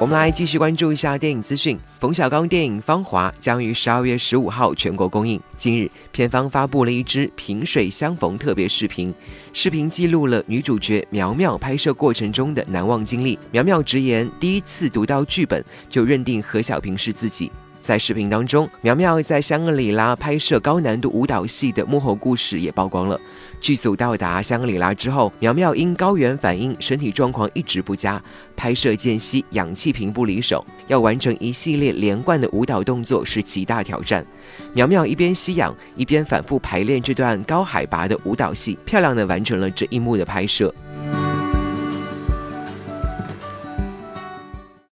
我们来继续关注一下电影资讯。冯小刚电影《芳华》将于十二月十五号全国公映。近日，片方发布了一支萍水相逢特别视频，视频记录了女主角苗苗拍摄过程中的难忘经历。苗苗直言，第一次读到剧本就认定何小萍是自己。在视频当中，苗苗在香格里拉拍摄高难度舞蹈戏的幕后故事也曝光了。剧组到达香格里拉之后，苗苗因高原反应，身体状况一直不佳，拍摄间隙氧气瓶不离手，要完成一系列连贯的舞蹈动作是极大挑战。苗苗一边吸氧，一边反复排练这段高海拔的舞蹈戏，漂亮的完成了这一幕的拍摄。